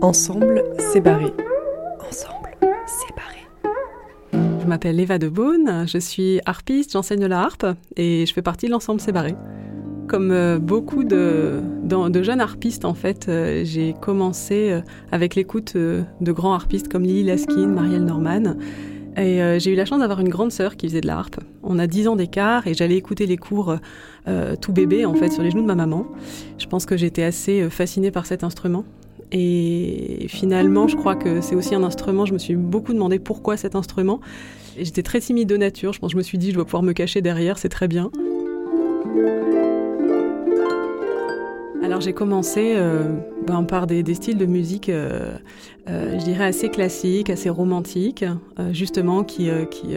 Ensemble, c'est barré. Ensemble, c'est barré. Je m'appelle Eva de Beaune, je suis harpiste, j'enseigne la harpe et je fais partie de l'ensemble C'est barré. Comme euh, beaucoup de, de, jeunes harpistes, en fait, euh, j'ai commencé euh, avec l'écoute de grands harpistes comme Lily Laskin, Marielle Norman. Et j'ai eu la chance d'avoir une grande sœur qui faisait de la harpe. On a 10 ans d'écart et j'allais écouter les cours tout bébé, en fait, sur les genoux de ma maman. Je pense que j'étais assez fascinée par cet instrument. Et finalement, je crois que c'est aussi un instrument. Je me suis beaucoup demandé pourquoi cet instrument. J'étais très timide de nature. Je pense je me suis dit, je dois pouvoir me cacher derrière, c'est très bien. Alors j'ai commencé euh, ben, par des, styles de musique, euh, euh, je dirais assez classiques, assez romantiques, justement qui, qui,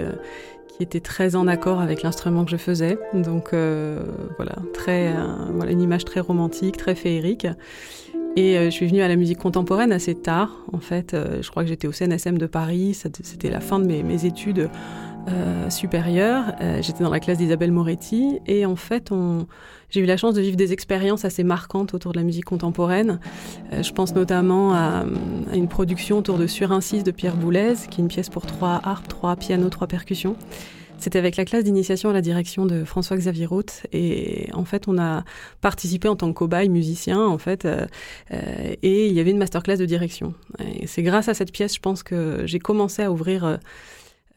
qui étaient très en accord avec l'instrument que je faisais. Donc voilà, très, voilà, une image très romantique, très féerique. Et je suis venue à la musique contemporaine assez tard. En fait, je crois que j'étais au CNSM de Paris. C'était la fin de mes, mes études euh, supérieure. Euh, j'étais dans la classe d'Isabelle Moretti et en fait, j'ai eu la chance de vivre des expériences assez marquantes autour de la musique contemporaine. Euh, je pense notamment à, une production autour de Sur de Pierre Boulez, qui est une pièce pour trois harpes, trois pianos, trois percussions. C'était avec la classe d'initiation à la direction de François-Xavier Roth. Et en fait, on a participé en tant que cobaye musicien, en fait. et il y avait une masterclass de direction. Et c'est grâce à cette pièce, je pense, que j'ai commencé à ouvrir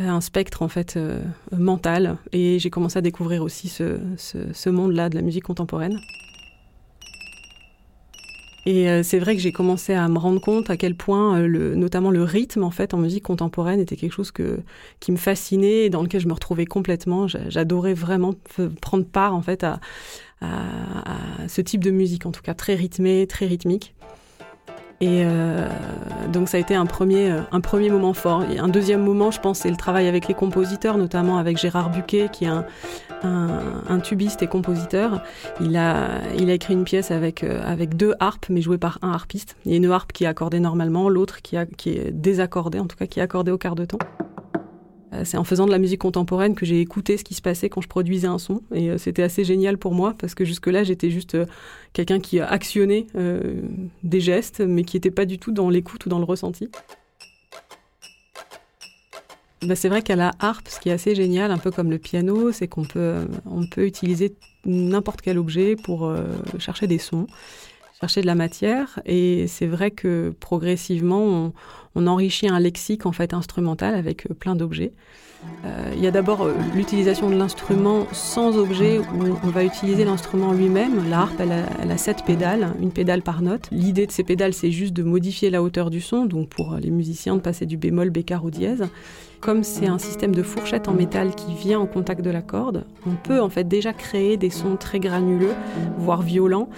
euh, un spectre en fait euh, mental et j'ai commencé à découvrir aussi ce, ce, monde-là de la musique contemporaine. Et euh, c'est vrai que j'ai commencé à me rendre compte à quel point, le, notamment le rythme en fait en musique contemporaine était quelque chose que, qui me fascinait et dans lequel je me retrouvais complètement. J'adorais vraiment prendre part en fait à, à, ce type de musique, en tout cas très rythmée, très rythmique. Et euh, donc ça a été un premier, euh, un premier moment fort. Et un deuxième moment, je pense, c'est le travail avec les compositeurs, notamment avec Gérard Buquet, qui est un, un, tubiste et compositeur. Il a, il a écrit une pièce avec, euh, avec deux harpes, mais jouées par un harpiste. Il y a une harpe qui est accordée normalement, l'autre qui, qui est désaccordée, en tout cas qui est accordée au quart de temps. Euh, c'est en faisant de la musique contemporaine que j'ai écouté ce qui se passait quand je produisais un son. Et euh, c'était assez génial pour moi parce que jusque-là, j'étais juste euh, quelqu'un qui actionnait des gestes, mais qui n'était pas du tout dans l'écoute ou dans le ressenti. Bah, c'est vrai qu'à la harpe, ce qui est assez génial, un peu comme le piano, c'est qu'on peut, on peut utiliser n'importe quel objet pour chercher des sons chercher de la matière. Et c'est vrai que progressivement, on, enrichit un lexique en fait instrumental avec euh, plein d'objets. Euh, il y a d'abord euh, l'utilisation de l'instrument sans objet, où on va utiliser l'instrument lui-même. La harpe, elle a, sept pédales, une pédale par note. L'idée de ces pédales, c'est juste de modifier la hauteur du son, donc pour les musiciens de passer du bémol, bécard au dièse comme c'est un système de fourchette en métal qui vient en contact de la corde, on peut en fait déjà créer des sons très granuleux, voire violents,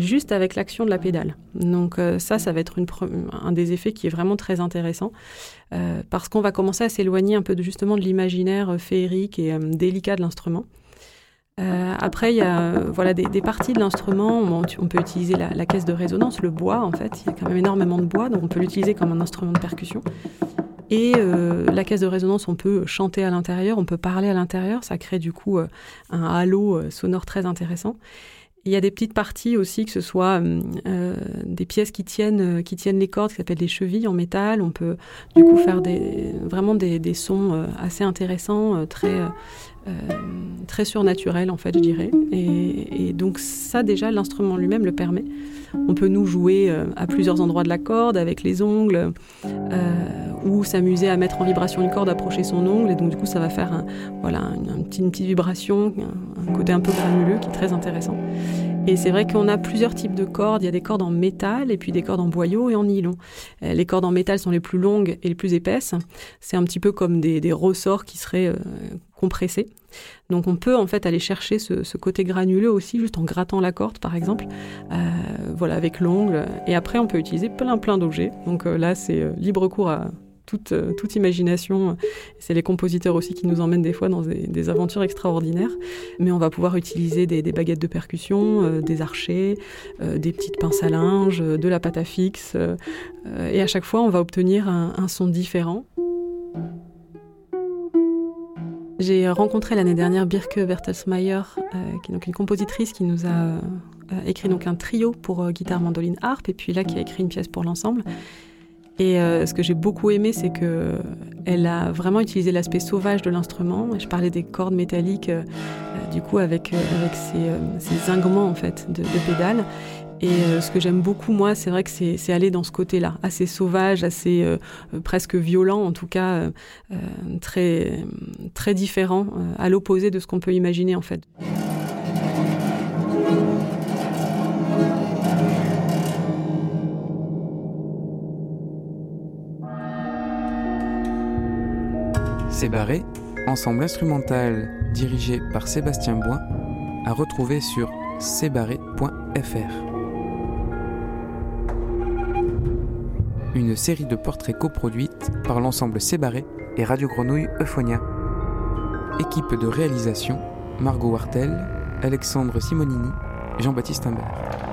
juste avec de la pédale. Donc euh, ça, ça va être un des effets qui est vraiment très intéressant, euh, parce qu'on va commencer à s'éloigner un peu de, justement de l'imaginaire féerique et délicat de l'instrument. après, il y a voilà, des, parties de l'instrument. On, peut utiliser la, caisse de résonance, le bois en fait. Il y a quand même énormément de bois, donc on peut l'utiliser comme un instrument de percussion. Et euh, la caisse de résonance, on peut chanter à l'intérieur, on peut parler à l'intérieur, ça crée du coup euh, un halo euh, sonore très intéressant. Il y a des petites parties aussi, que ce soit des pièces qui tiennent, qui tiennent les cordes, qui s'appellent des chevilles en métal. On peut du coup faire vraiment des, des sons assez intéressants, très, très surnaturels en fait, je dirais. Et, donc ça déjà, l'instrument lui-même le permet. On peut nous jouer à plusieurs endroits de la corde avec les ongles ou s'amuser à mettre en vibration une corde, approcher son ongle, et donc du coup ça va faire un, voilà, une, petite, vibration, un, côté un peu granuleux qui est très intéressant. Et c'est vrai qu'on a plusieurs types de cordes. Il y a des cordes en métal et puis des cordes en boyau et en nylon. Euh, les cordes en métal sont les plus longues et les plus épaisses. C'est un petit peu comme des, ressorts qui seraient euh, compressés. Donc on peut en fait aller chercher ce, côté granuleux aussi juste en grattant la corde par exemple, euh, voilà avec l'ongle. Et après on peut utiliser plein plein d'objets. Donc là c'est libre cours à euh, toute, imagination. C'est les compositeurs aussi qui nous emmènent des fois dans des, aventures extraordinaires. Mais on va pouvoir utiliser des, baguettes de percussion, euh, des archers, euh, des petites pinces à linge, de la pâte à fixe. et à chaque fois, on va obtenir un, son différent. J'ai rencontré l'année dernière Birke Bertelsmeyer, qui est donc une compositrice qui nous a écrit donc un trio pour guitare, mandoline, harpe, et puis là qui a écrit une pièce pour l'ensemble. Et ce que j'ai beaucoup aimé, c'est que elle a vraiment utilisé l'aspect sauvage de l'instrument. Je parlais des cordes métalliques, du coup avec ces, ces en fait de, pédales. Et euh, ce que j'aime beaucoup, moi, c'est vrai que c'est aller dans ce côté-là, assez sauvage, assez euh, euh, presque violent, en tout cas très, très différent, à l'opposé de ce qu'on peut imaginer en fait. C'est ensemble instrumental dirigé par Sébastien Boin, à retrouver sur cbarré.fr. une série de portraits coproduites par l'ensemble Sébaré et Radio Grenouille Euphonia. Équipe de réalisation Margot Wartel, Alexandre Simonini, Jean-Baptiste Imbert.